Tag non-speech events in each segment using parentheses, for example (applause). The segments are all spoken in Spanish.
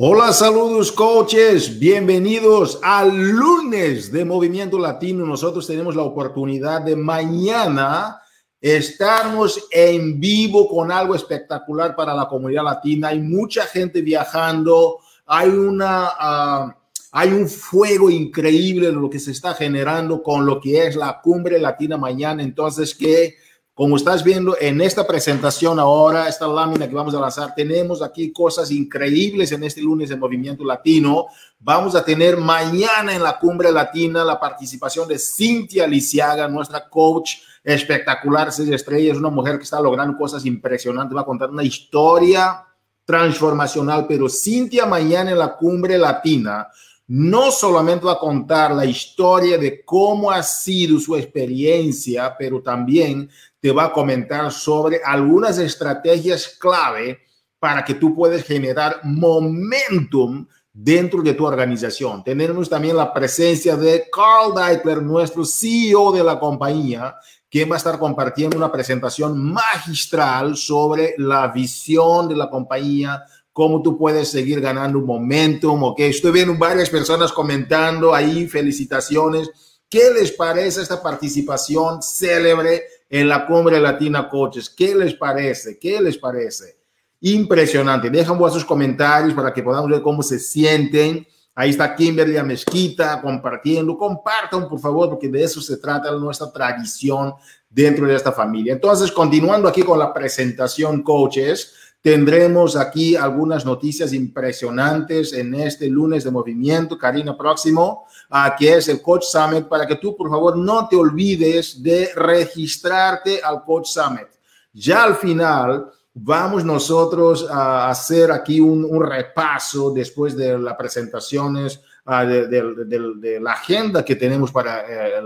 Hola, saludos coaches, bienvenidos al lunes de Movimiento Latino. Nosotros tenemos la oportunidad de mañana estarnos en vivo con algo espectacular para la comunidad latina. Hay mucha gente viajando, hay una... Ah, hay un fuego increíble lo que se está generando con lo que es la cumbre latina mañana. Entonces, que como estás viendo en esta presentación ahora, esta lámina que vamos a lanzar, tenemos aquí cosas increíbles en este lunes de Movimiento Latino. Vamos a tener mañana en la cumbre latina la participación de Cintia Lisiaga, nuestra coach espectacular, seis estrellas, una mujer que está logrando cosas impresionantes, va a contar una historia transformacional, pero Cintia mañana en la cumbre latina no solamente va a contar la historia de cómo ha sido su experiencia, pero también te va a comentar sobre algunas estrategias clave para que tú puedas generar momentum dentro de tu organización. Tenemos también la presencia de Carl Deitler, nuestro CEO de la compañía, quien va a estar compartiendo una presentación magistral sobre la visión de la compañía, cómo tú puedes seguir ganando momentum. Ok, estoy viendo varias personas comentando ahí, felicitaciones. ¿Qué les parece esta participación célebre en la Cumbre Latina Coaches? ¿Qué les parece? ¿Qué les parece? Impresionante. Dejan vuestros comentarios para que podamos ver cómo se sienten. Ahí está Kimberly Mezquita compartiendo. Compartan, por favor, porque de eso se trata nuestra tradición dentro de esta familia. Entonces, continuando aquí con la presentación, coaches, Tendremos aquí algunas noticias impresionantes en este lunes de movimiento, Karina, próximo, uh, que es el Coach Summit, para que tú, por favor, no te olvides de registrarte al Coach Summit. Ya al final, vamos nosotros a hacer aquí un, repaso después de las presentaciones de, de, de, de, la agenda que tenemos para eh, eh,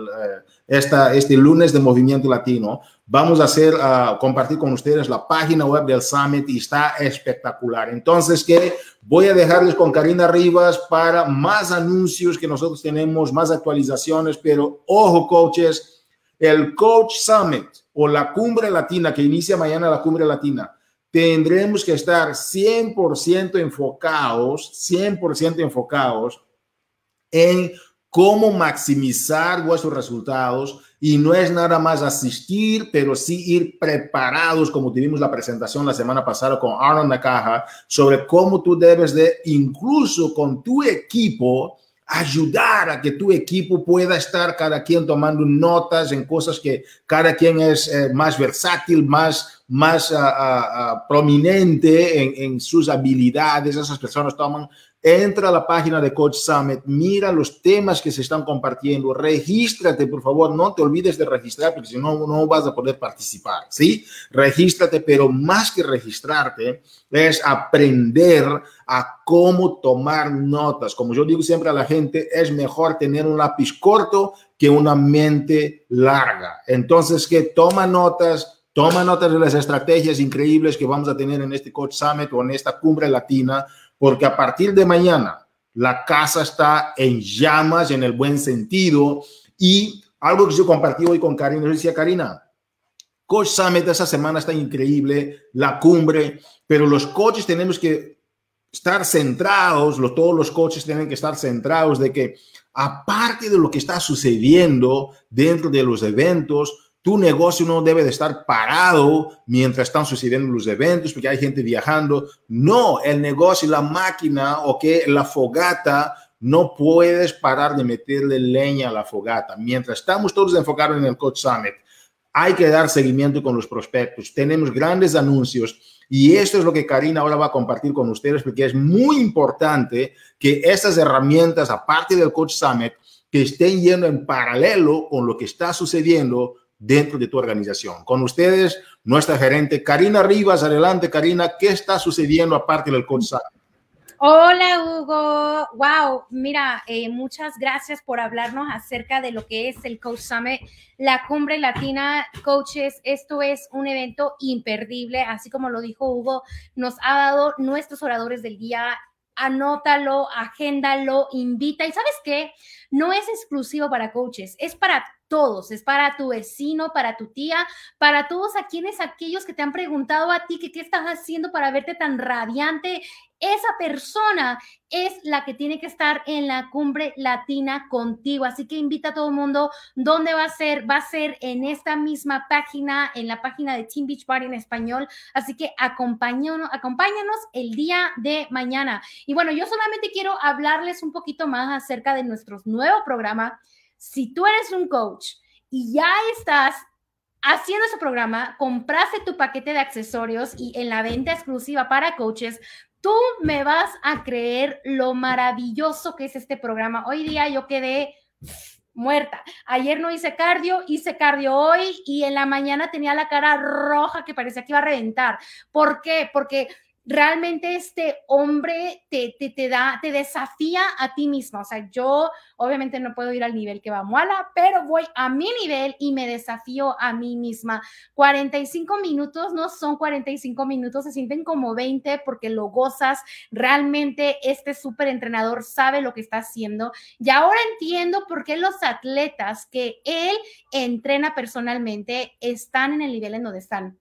esta, este lunes de Movimiento Latino. Vamos a hacer, uh, compartir con ustedes la página web del Summit y está espectacular. Entonces, que voy a dejarles con Karina Rivas para más anuncios que nosotros tenemos, más actualizaciones, pero ojo, coaches, el Coach Summit o la Cumbre Latina que inicia mañana la Cumbre Latina, tendremos que estar 100% enfocados, 100% enfocados en cómo maximizar vuestros resultados y no es nada más asistir, pero sí ir preparados, como tuvimos la presentación la semana pasada con Arnold Nakaja, sobre cómo tú debes de, incluso con tu equipo, ayudar a que tu equipo pueda estar cada quien tomando notas en cosas que cada quien es eh, más versátil, más, más uh, uh, prominente en, en, sus habilidades. Esas personas toman entra a la página de Coach Summit, mira los temas que se están compartiendo, regístrate, por favor, no te olvides de registrar, porque si no, no vas a poder participar, ¿sí? Regístrate, pero más que registrarte, es aprender a cómo tomar notas. Como yo digo siempre a la gente, es mejor tener un lápiz corto que una mente larga. Entonces, que toma notas, Toma notas de las estrategias increíbles que vamos a tener en este Coach Summit o en esta cumbre latina porque a partir de mañana la casa está en llamas en el buen sentido. Y algo que yo compartí hoy con Karina, yo decía, Karina, Coach Summit esa semana está increíble, la cumbre, pero los coaches tenemos que estar centrados, todos los coaches tienen que estar centrados de que aparte de lo que está sucediendo dentro de los eventos, tu negocio no debe de estar parado mientras están sucediendo los eventos, porque hay gente viajando. No, el negocio, la máquina o que la fogata, no puedes parar de meterle leña a la fogata. Mientras estamos todos enfocados en el Coach Summit, hay que dar seguimiento con los prospectos. Tenemos grandes anuncios y esto es lo que Karina ahora va a compartir con ustedes, porque es muy importante que estas herramientas, aparte del Coach Summit, que estén yendo en paralelo con lo que está sucediendo dentro de tu organización. Con ustedes, nuestra gerente Karina Rivas. Adelante, Karina, ¿qué está sucediendo aparte del Coach Hola, Hugo. Wow, mira, eh, muchas gracias por hablarnos acerca de lo que es el Coach Summit, la cumbre latina coaches. Esto es un evento imperdible, así como lo dijo Hugo, nos ha dado nuestros oradores del día. Anótalo, agéndalo, invita. Y sabes qué? No es exclusivo para coaches, es para todos, es para tu vecino, para tu tía, para todos a quienes aquellos que te han preguntado a ti qué estás haciendo para verte tan radiante. Esa persona es la que tiene que estar en la cumbre latina contigo. Así que invita a todo el mundo. ¿Dónde va a ser? Va a ser en esta misma página, en la página de Team Beach Party en español. Así que acompáñanos, acompáñanos el día de mañana. Y bueno, yo solamente quiero hablarles un poquito más acerca de nuestro nuevo programa si tú eres un coach y ya estás haciendo ese programa, compraste tu paquete de accesorios y en la venta exclusiva para coaches, tú me vas a creer lo maravilloso que es este programa. Hoy día yo quedé muerta. Ayer no hice cardio, hice cardio hoy y en la mañana tenía la cara roja que parecía que iba a reventar. ¿Por qué? Porque realmente este hombre te, te, da, te desafía a ti mismo. O sea, yo obviamente no puedo ir al nivel que va Moala, pero voy a mi nivel y me desafío a mí misma. 45 minutos no son 45 minutos, se sienten como 20 porque lo gozas. Realmente este súper entrenador sabe lo que está haciendo. Y ahora entiendo por qué los atletas que él entrena personalmente están en el nivel en donde están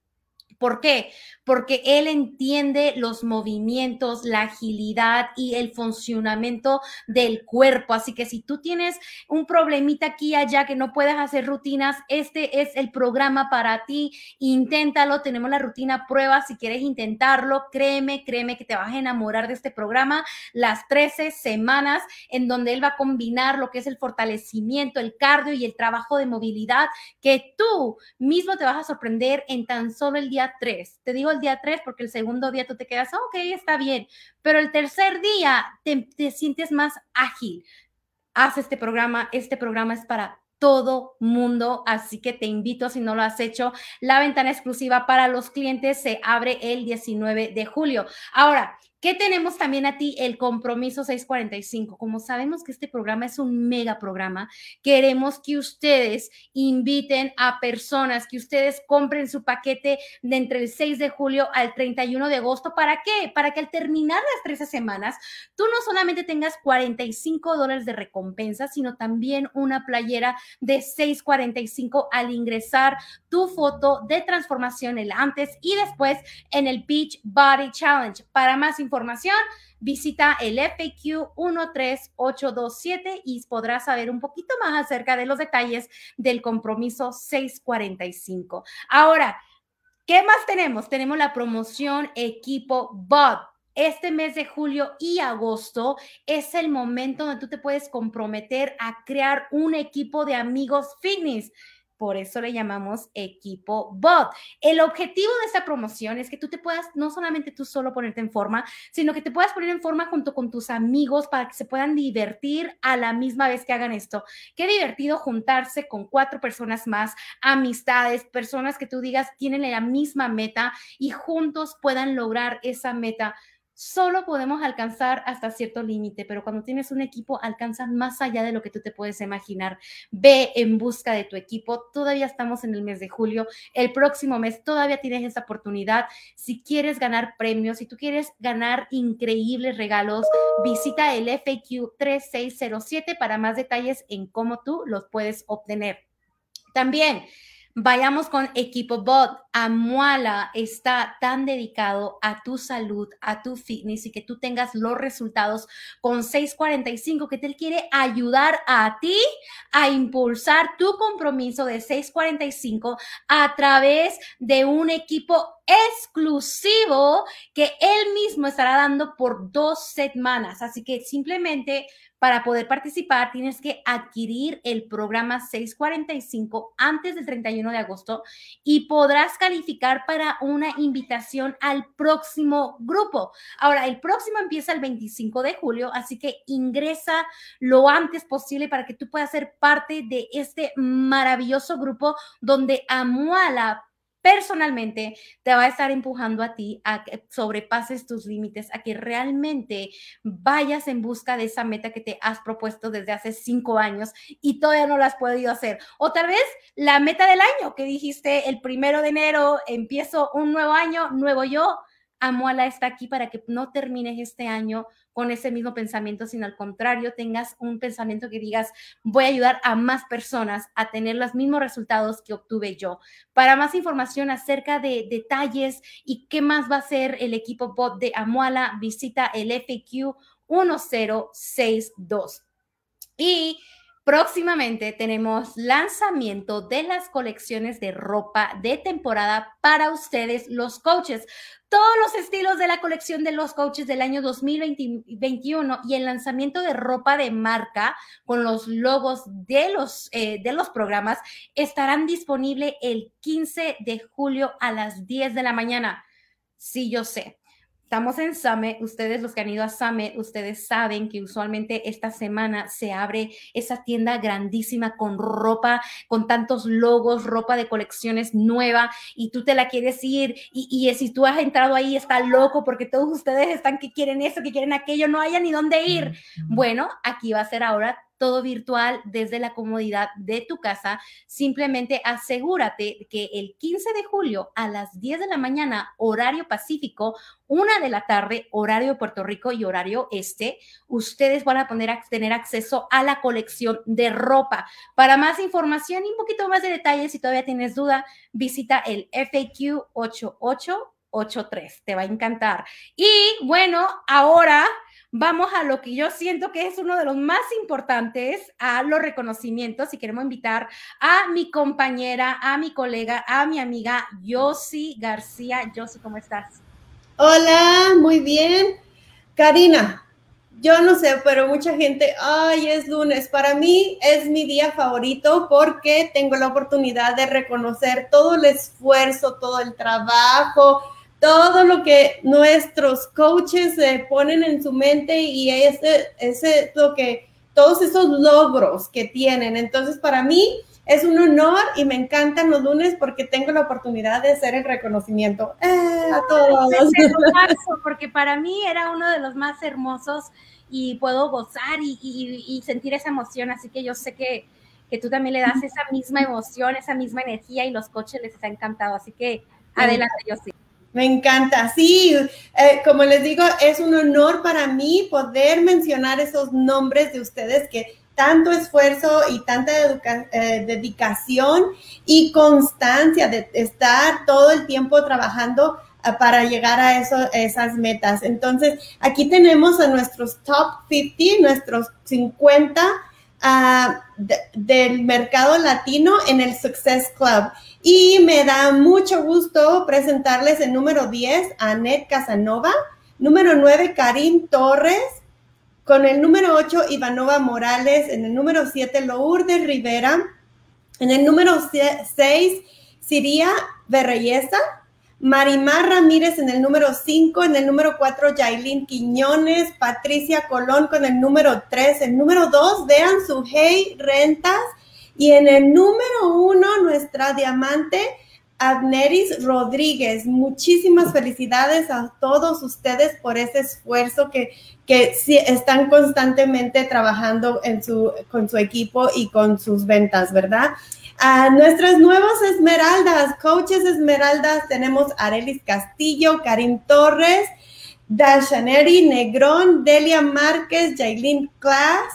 ¿Por qué? Porque él entiende los movimientos, la agilidad y el funcionamiento del cuerpo. Así que si tú tienes un problemita aquí y allá que no puedes hacer rutinas, este es el programa para ti. Inténtalo. Tenemos la rutina prueba. Si quieres intentarlo, créeme, créeme que te vas a enamorar de este programa. Las 13 semanas en donde él va a combinar lo que es el fortalecimiento, el cardio y el trabajo de movilidad que tú mismo te vas a sorprender en tan solo el día 3. Te digo el día 3 porque el segundo día tú te quedas, ok, está bien, pero el tercer día te, te sientes más ágil. Haz este programa, este programa es para todo mundo, así que te invito si no lo has hecho. La ventana exclusiva para los clientes se abre el 19 de julio. Ahora, ¿Qué tenemos también a ti? El compromiso 645. Como sabemos que este programa es un mega programa, queremos que ustedes inviten a personas, que ustedes compren su paquete de entre el 6 de julio al 31 de agosto. ¿Para qué? Para que al terminar las 13 semanas, tú no solamente tengas 45 dólares de recompensa, sino también una playera de 645 al ingresar tu foto de transformación el antes y después en el Beach Body Challenge. Para más información, información, visita el FAQ 13827 y podrás saber un poquito más acerca de los detalles del compromiso 645. Ahora, ¿qué más tenemos? Tenemos la promoción equipo BOT. Este mes de julio y agosto es el momento donde tú te puedes comprometer a crear un equipo de amigos fitness por eso le llamamos equipo bot. El objetivo de esta promoción es que tú te puedas, no solamente tú solo ponerte en forma, sino que te puedas poner en forma junto con tus amigos para que se puedan divertir a la misma vez que hagan esto. Qué divertido juntarse con cuatro personas más, amistades, personas que tú digas tienen la misma meta y juntos puedan lograr esa meta solo podemos alcanzar hasta cierto límite, pero cuando tienes un equipo alcanzas más allá de lo que tú te puedes imaginar. Ve en busca de tu equipo. Todavía estamos en el mes de julio. El próximo mes todavía tienes esa oportunidad. Si quieres ganar premios, si tú quieres ganar increíbles regalos, visita el FAQ 3607 para más detalles en cómo tú los puedes obtener. También Vayamos con Equipo Bot. Amuala está tan dedicado a tu salud, a tu fitness y que tú tengas los resultados con 645, que te quiere ayudar a ti a impulsar tu compromiso de 645 a través de un equipo exclusivo que él mismo estará dando por dos semanas. Así que simplemente para poder participar, tienes que adquirir el programa 645 antes del 31 de agosto y podrás calificar para una invitación al próximo grupo. Ahora, el próximo empieza el 25 de julio, así que ingresa lo antes posible para que tú puedas ser parte de este maravilloso grupo donde Amuala personalmente te va a estar empujando a ti a que sobrepases tus límites, a que realmente vayas en busca de esa meta que te has propuesto desde hace cinco años y todavía no la has podido hacer. O tal vez la meta del año que dijiste el primero de enero, empiezo un nuevo año, nuevo yo. Amuala está aquí para que no termines este año con ese mismo pensamiento, sino al contrario, tengas un pensamiento que digas, voy a ayudar a más personas a tener los mismos resultados que obtuve yo. Para más información acerca de detalles y qué más va a ser el equipo bot de Amuala, visita el FAQ 1062. Y Próximamente tenemos lanzamiento de las colecciones de ropa de temporada para ustedes, los coaches. Todos los estilos de la colección de los coaches del año 2021 y el lanzamiento de ropa de marca con los logos de los, eh, de los programas estarán disponibles el 15 de julio a las 10 de la mañana. Sí, yo sé Estamos en Summit, ustedes los que han ido a Summit, ustedes saben que usualmente esta semana se abre esa tienda grandísima con ropa, con tantos logos, ropa de colecciones nueva y tú te la quieres ir y, y si tú has entrado ahí está loco porque todos ustedes están que quieren eso, que quieren aquello, no haya ni dónde ir. Bueno, aquí va a ser ahora todo virtual desde la comodidad de tu casa. Simplemente asegúrate que el 15 de julio a las 10 de la mañana, horario pacífico, una de la tarde, horario de Puerto Rico y horario este, ustedes van a poder tener acceso a la colección de ropa. Para más información y un poquito más de detalles, si todavía tienes duda, visita el FAQ 8883. Te va a encantar. Y bueno, ahora vamos a lo que yo siento que es uno de los más importantes, a los reconocimientos. Y queremos invitar a mi compañera, a mi colega, a mi amiga Yossi García. Yossi, ¿cómo estás? Hola, muy bien. Karina, yo no sé, pero mucha gente, ay, es lunes. Para mí es mi día favorito porque tengo la oportunidad de reconocer todo el esfuerzo, todo el trabajo, todo lo que nuestros coaches se ponen en su mente y ese, ese lo que todos esos logros que tienen. Entonces, para mí es un honor y me encantan los lunes porque tengo la oportunidad de hacer el reconocimiento eh, a todos. Porque para mí era uno de los más hermosos y puedo gozar y, sentir esa emoción. Así que yo sé que, que tú también le das esa misma emoción, esa misma energía y los coaches les ha encantado. Así que adelante, yo sí. Me encanta, sí, eh, como les digo, es un honor para mí poder mencionar esos nombres de ustedes que tanto esfuerzo y tanta eh, dedicación y constancia de estar todo el tiempo trabajando eh, para llegar a eso, esas metas. Entonces, aquí tenemos a nuestros top 50, nuestros 50 ah, del mercado latino en el Success Club. Y me da mucho gusto presentarles el número 10, Anet Casanova, número 9, Karim Torres, con el número 8, Ivanova Morales, en el número 7, Lourdes Rivera, en el número 6, Siria Berreyesa, Marimar Ramírez en el número 5, en el número 4, Yailin Quiñones, Patricia Colón con el número 3, el número 2, vean su Hey Rentas, y en el número uno, nuestra diamante, Abneris Rodríguez. Muchísimas felicidades a todos ustedes por ese esfuerzo que, que están constantemente trabajando en su, con su equipo y con sus ventas, ¿verdad? A nuestras nuevas esmeraldas, coaches esmeraldas, tenemos Arelis Castillo, Karim Torres, Dashaneri Negrón, Delia Márquez, Jailin Class,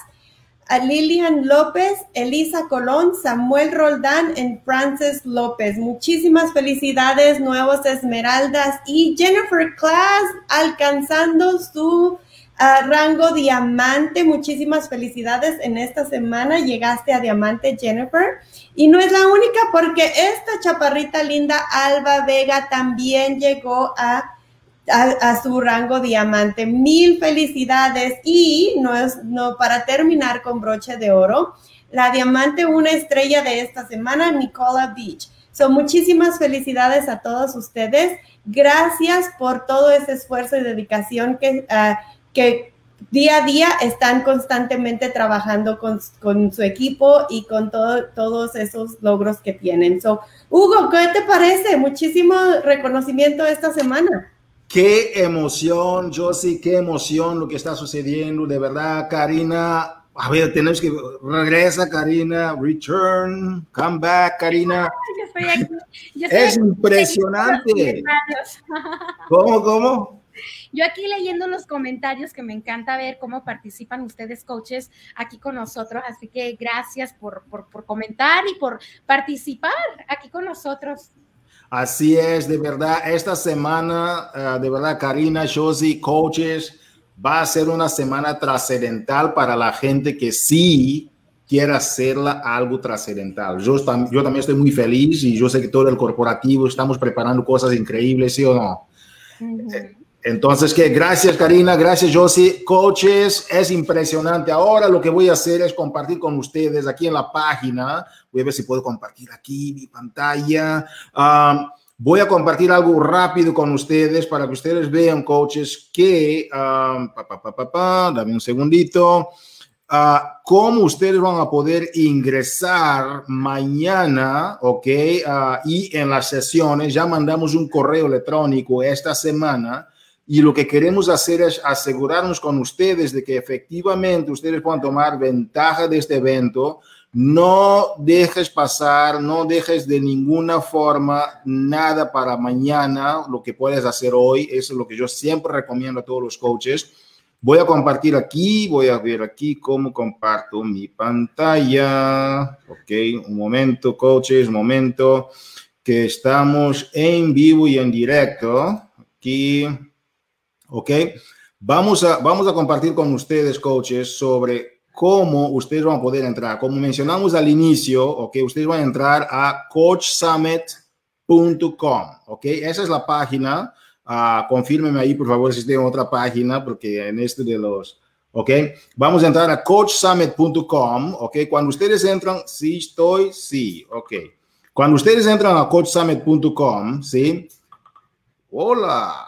a Lilian López, Elisa Colón, Samuel Roldán y Frances López. Muchísimas felicidades, nuevos Esmeraldas y Jennifer Class alcanzando su rango diamante. Muchísimas felicidades en esta semana. Llegaste a diamante, Jennifer. Y no es la única porque esta chaparrita linda, Alba Vega, también llegó a a, su rango diamante. Mil felicidades y no es no para terminar con broche de oro, la diamante una estrella de esta semana, Nicola Beach. Son muchísimas felicidades a todos ustedes. Gracias por todo ese esfuerzo y dedicación que, ah, que día a día están constantemente trabajando con, con su equipo y con todo, todos esos logros que tienen. So, Hugo, ¿qué te parece? Muchísimo reconocimiento esta semana. Qué emoción, Josie, qué emoción lo que está sucediendo. De verdad, Karina, A ver, tenemos que regresa, Karina, return, come back, Karina. es impresionante. ¿Cómo, cómo? Yo aquí leyendo los comentarios que me encanta ver cómo participan ustedes, coaches, aquí con nosotros. Así que gracias por, por, comentar y por participar aquí con nosotros. Así es, de verdad, esta semana, eh, de verdad, Karina, Josie, coaches, va a ser una semana trascendental para la gente que sí quiere hacerla algo trascendental. Yo, yo también estoy muy feliz y yo sé que todo el corporativo estamos preparando cosas increíbles, ¿sí o no? Entonces, que gracias Karina, gracias Josie. Coaches, es impresionante. Ahora lo que voy a hacer es compartir con ustedes aquí en la página. Voy a ver si puedo compartir aquí mi pantalla. Voy a compartir algo rápido con ustedes para que ustedes vean, coaches, que, um, dame un segundito, uh, cómo ustedes van a poder ingresar mañana, ¿ok? Uh, y en las sesiones, ya mandamos un correo electrónico esta semana y lo que queremos hacer es asegurarnos con ustedes de que efectivamente ustedes puedan tomar ventaja de este evento. No dejes pasar, no dejes de ninguna forma nada para mañana, lo que puedes hacer hoy. Eso es lo que yo siempre recomiendo a todos los coaches. Voy a compartir aquí, voy a ver aquí cómo comparto mi pantalla. Ok, un momento, coaches, un momento, que estamos en vivo y en directo. Aquí. ¿Ok? Vamos a, vamos a compartir con ustedes, coaches, sobre cómo ustedes van a poder entrar. Como mencionamos al inicio, ¿ok? Ustedes van a entrar a coachsummit.com, ¿ok? Esa es la página. Uh, confírmeme ahí, por favor, si estoy en otra página, porque en este de los... ¿ok? Vamos a entrar a coachsummit.com, ¿ok? Cuando ustedes entran, sí estoy, sí, ¿ok? Cuando ustedes entran a coachsummit.com, ¿sí? Hola,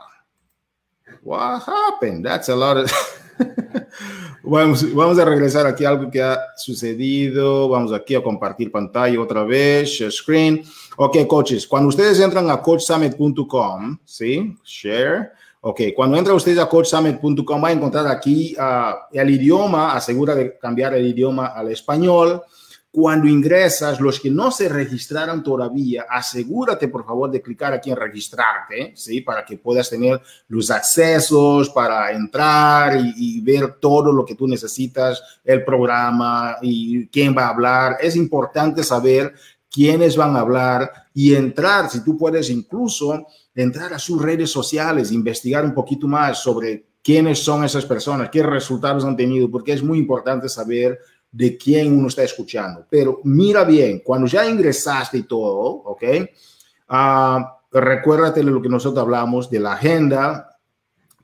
What happened? That's a lot of... (laughs) vamos, vamos a regresar aquí a algo que ha sucedido. Vamos aquí a compartir pantalla otra vez, share screen. Ok, coaches, cuando ustedes entran a coachsummit.com, ¿sí? Share. Ok, cuando entran ustedes a coachsummit.com, va a encontrar aquí uh, el idioma, asegura de cambiar el idioma al español. Cuando ingresas, los que no se registraron todavía, asegúrate por favor de clicar aquí en registrarte, ¿sí? Para que puedas tener los accesos para entrar y, ver todo lo que tú necesitas, el programa y quién va a hablar. Es importante saber quiénes van a hablar y entrar, si tú puedes incluso entrar a sus redes sociales, investigar un poquito más sobre quiénes son esas personas, qué resultados han tenido, porque es muy importante saber de quién uno está escuchando. Pero mira bien, cuando ya ingresaste y todo, ¿ok? Uh, recuérdate lo que nosotros hablamos de la agenda.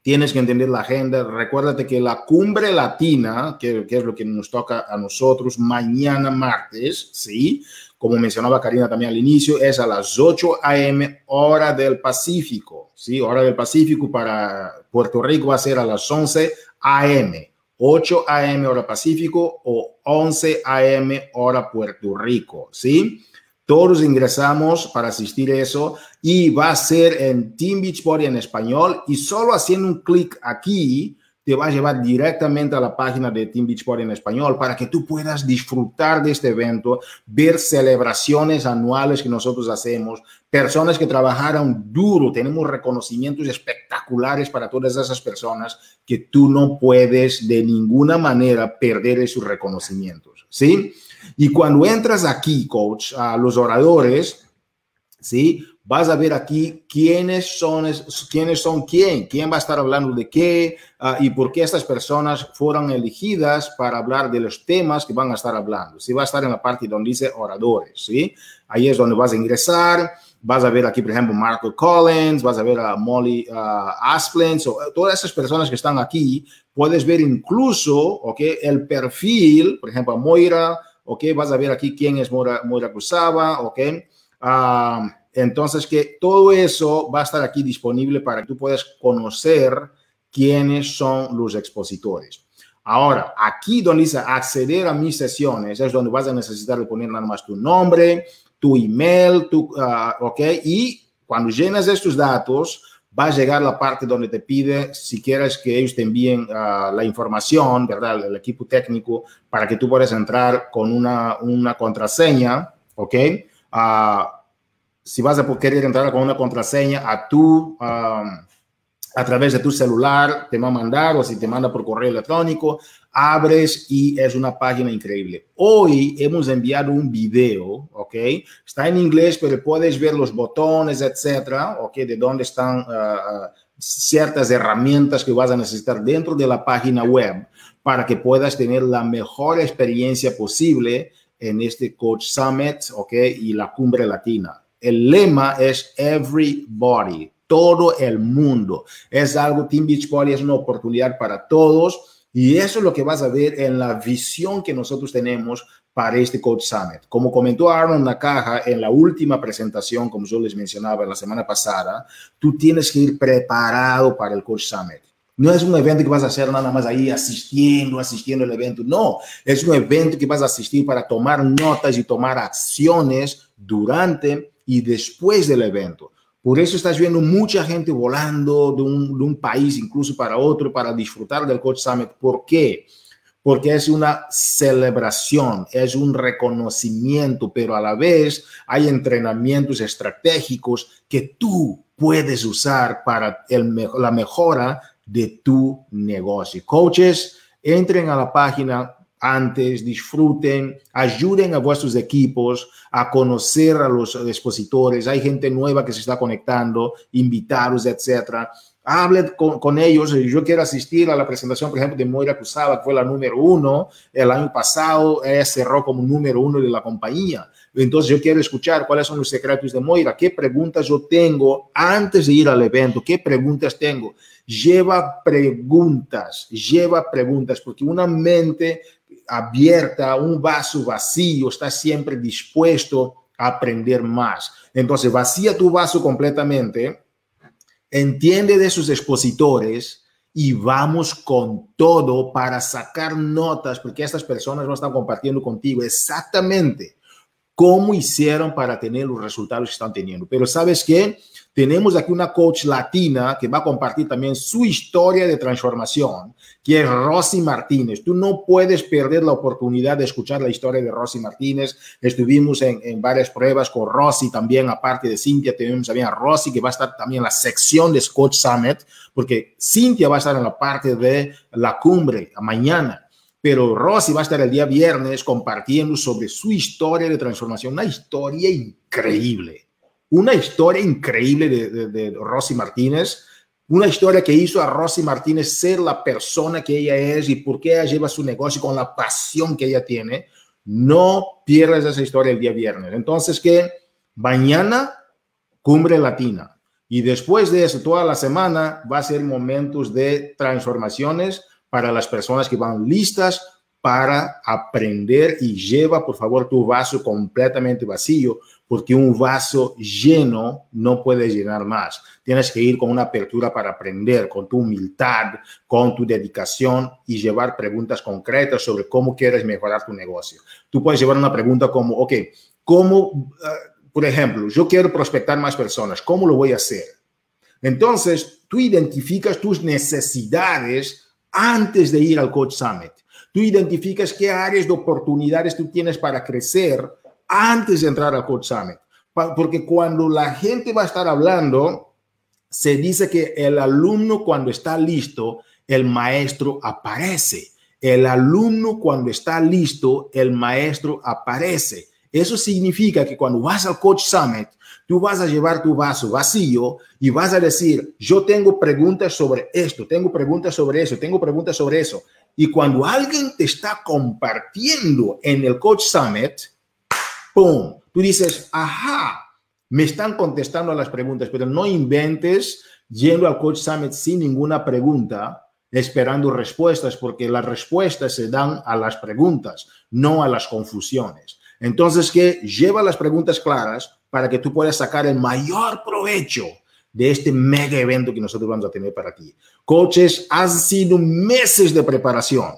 Tienes que entender la agenda. Recuérdate que la cumbre latina, que, que es lo que nos toca a nosotros mañana martes, ¿sí? Como mencionaba Karina también al inicio, es a las 8 a.m. hora del Pacífico, ¿sí? Hora del Pacífico para Puerto Rico va a ser a las 11 a.m. 8 a.m. hora Pacífico o 11 a.m. hora Puerto Rico, ¿sí? Todos ingresamos para asistir a eso y va a ser en Team Beachbody en español y solo haciendo un clic aquí te va a llevar directamente a la página de Team Beachbody en español para que tú puedas disfrutar de este evento, ver celebraciones anuales que nosotros hacemos, personas que trabajaron duro, tenemos reconocimientos espectaculares para todas esas personas que tú no puedes de ninguna manera perder esos reconocimientos, ¿sí? Y cuando entras aquí, coach, a los oradores, ¿sí? Vas a ver aquí quiénes son, quiénes son quién, quién va a estar hablando de qué ah, y por qué estas personas fueron elegidas para hablar de los temas que van a estar hablando. Si va a estar en la parte donde dice oradores, ¿sí? Ahí es donde vas a ingresar. Vas a ver aquí, por ejemplo, Marco Collins, vas a ver a Molly uh, Asplin, todas esas personas que están aquí, puedes ver incluso, ¿ok? El perfil, por ejemplo, Moira, ¿ok? Vas a ver aquí quién es Moira, Moira Kusaba, ¿ok? Uh, entonces, que todo eso va a estar aquí disponible para que tú puedas conocer quiénes son los expositores. Ahora, aquí donde dice acceder a mis sesiones, es donde vas a necesitar poner nada más tu nombre, tu email, tu, uh, ok, y cuando llenas estos datos, va a llegar la parte donde te pide si quieres que ellos te envíen ah, la información, ¿verdad? El equipo técnico para que tú puedas entrar con una, una contraseña, ¿ok? Ah, si vas a querer entrar con una contraseña a tu, a través de tu celular, te va a mandar o si te manda por correo electrónico, abres y es una página increíble. Hoy hemos enviado un video, ¿ok? Está en inglés, pero puedes ver los botones, etcétera, ¿ok? De dónde están ah, ah, ciertas herramientas que vas a necesitar dentro de la página web para que puedas tener la mejor experiencia posible en este Coach Summit, ¿ok? Y la cumbre latina. El lema es Everybody, todo el mundo. Es algo, Team Beach Party es una oportunidad para todos y eso es lo que vas a ver en la visión que nosotros tenemos para este Coach Summit. Como comentó Aaron caja en la última presentación, como yo les mencionaba la semana pasada, tú tienes que ir preparado para el Coach Summit. No es un evento que vas a hacer nada más ahí asistiendo, asistiendo al evento. No, es un evento que vas a asistir para tomar notas y tomar acciones durante y después del evento. Por eso estás viendo mucha gente volando de un, país incluso para otro para disfrutar del Coach Summit. ¿Por qué? Porque es una celebración, es un reconocimiento, pero a la vez hay entrenamientos estratégicos que tú puedes usar para la mejora de tu negocio. Coaches, entren a la página antes, disfruten, ayuden a vuestros equipos a conocer a los expositores. Hay gente nueva que se está conectando, invitados, etcétera. Hablen con, ellos. Yo quiero asistir a la presentación, por ejemplo, de Moira Kusaba, que fue la número uno el año pasado, cerró como número uno de la compañía. Entonces yo quiero escuchar cuáles son los secretos de Moira, qué preguntas yo tengo antes de ir al evento, qué preguntas tengo. Lleva preguntas, lleva preguntas, porque una mente abierta, un vaso vacío, está siempre dispuesto a aprender más. Entonces, vacía tu vaso completamente, entiende de sus expositores y vamos con todo para sacar notas, porque estas personas no están compartiendo contigo exactamente cómo hicieron para tener los resultados que están teniendo. Pero sabes qué? Tenemos aquí una coach latina que va a compartir también su historia de transformación, que es Rosy Martínez. Tú no puedes perder la oportunidad de escuchar la historia de Rosy Martínez. Estuvimos en, varias pruebas con Rosy también, aparte de Cintia, tenemos también a Rosy que va a estar también en la sección de Coach Summit, porque Cintia va a estar en la parte de la cumbre mañana pero Rosy va a estar el día viernes compartiendo sobre su historia de transformación, una historia increíble una historia increíble de, de, Rosy Martínez, una historia que hizo a Rosy Martínez ser la persona que ella es y por qué ella lleva su negocio con la pasión que ella tiene. No pierdas esa historia el día viernes. Entonces, que mañana, cumbre latina. Y después de eso, toda la semana va a ser momentos de transformaciones para las personas que van listas para aprender y lleva, por favor, tu vaso completamente vacío porque un vaso lleno no puede llenar más. Tienes que ir con una apertura para aprender, con tu humildad, con tu dedicación y llevar preguntas concretas sobre cómo quieres mejorar tu negocio. Tú puedes llevar una pregunta como, ok, ¿cómo, uh, por ejemplo, yo quiero prospectar más personas, ¿cómo lo voy a hacer? Entonces, tú identificas tus necesidades antes de ir al Coach Summit. Tú identificas qué áreas de oportunidades tú tienes para crecer antes de entrar al Coach Summit. Porque cuando la gente va a estar hablando, se dice que el alumno cuando está listo, el maestro aparece. El alumno cuando está listo, el maestro aparece. Eso significa que cuando vas al Coach Summit, tú vas a llevar tu vaso vacío y vas a decir, yo tengo preguntas sobre esto, tengo preguntas sobre eso, tengo preguntas sobre eso. Y cuando alguien te está compartiendo en el Coach Summit, ¡pum! Tú dices, ajá, me están contestando a las preguntas, pero no inventes yendo al Coach Summit sin ninguna pregunta, esperando respuestas, porque las respuestas se dan a las preguntas, no a las confusiones. Entonces, que lleva las preguntas claras para que tú puedas sacar el mayor provecho de este mega evento que nosotros vamos a tener para ti. Coaches, han sido meses de preparación,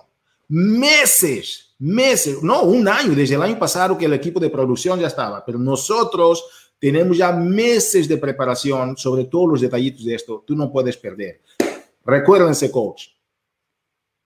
meses meses, no, un año, desde el año pasado que el equipo de producción ya estaba, pero nosotros Tenemos ya meses de preparación sobre todos los detallitos de esto. Tú no puedes perder. Recuérdense, coach.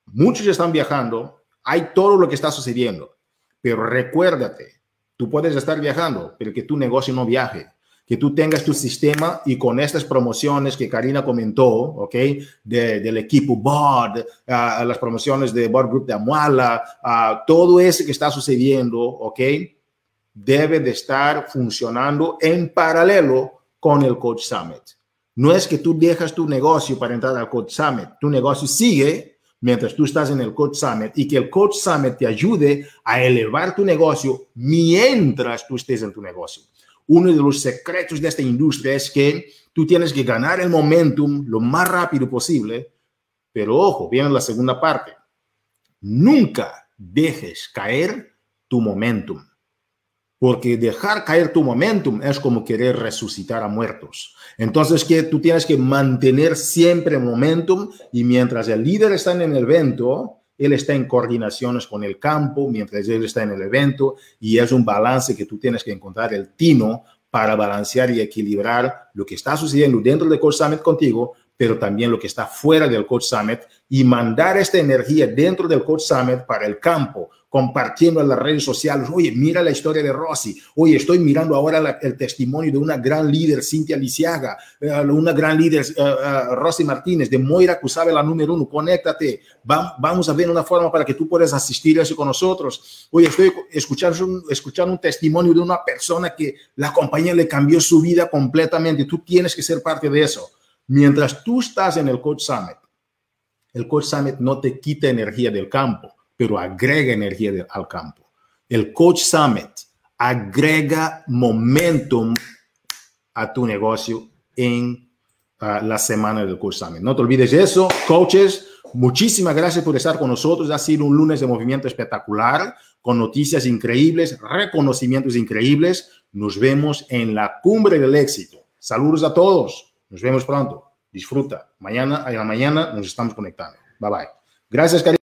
Muchos están viajando. Hay todo lo que está sucediendo. Pero recuérdate, tú puedes estar viajando, pero que tu negocio no viaje que tú tengas tu sistema y con estas promociones que Karina comentó, ¿ok? del equipo BOD, uh, las promociones de BOD Group de Amuala, uh, todo eso que está sucediendo, ¿ok? Debe de estar funcionando en paralelo con el Coach Summit. No es que tú dejas tu negocio para entrar al Coach Summit, tu negocio sigue mientras tú estás en el Coach Summit y que el Coach Summit te ayude a elevar tu negocio mientras tú estés en tu negocio uno de los secretos de esta industria es que tú tienes que ganar el momentum lo más rápido posible, pero ojo, viene la segunda parte. Nunca dejes caer tu momentum, porque dejar caer tu momentum es como querer resucitar a muertos. Entonces, que tú tienes que mantener siempre el momentum y mientras el líder está en el evento, él está en coordinaciones con el campo mientras él está en el evento y es un balance que tú tienes que encontrar el tino para balancear y equilibrar lo que está sucediendo dentro del Coach Summit contigo, pero también lo que está fuera del Coach Summit y mandar esta energía dentro del Coach Summit para el campo, compartiendo en las redes sociales. Oye, mira la historia de Rossi. Oye, estoy mirando ahora el testimonio de una gran líder, Cintia Lisiaga, eh, una gran líder, uh, uh, Rosy Martínez, de Moira sabe la número uno. Conéctate. vamos a ver una forma para que tú puedas asistir a eso con nosotros. Oye, estoy escuchando un testimonio de una persona que la compañía le cambió su vida completamente. Tú tienes que ser parte de eso. Mientras tú estás en el Coach Summit, el Coach Summit no te quita energía del campo pero agrega energía al campo. El Coach Summit agrega momentum a tu negocio en ah, la semana del Coach Summit. No te olvides de eso, coaches. Muchísimas gracias por estar con nosotros. Ha sido un lunes de movimiento espectacular, con noticias increíbles, reconocimientos increíbles. Nos vemos en la cumbre del éxito. Saludos a todos. Nos vemos pronto. Disfruta. Mañana, a la mañana, nos estamos conectando. Bye bye. Gracias, cariño.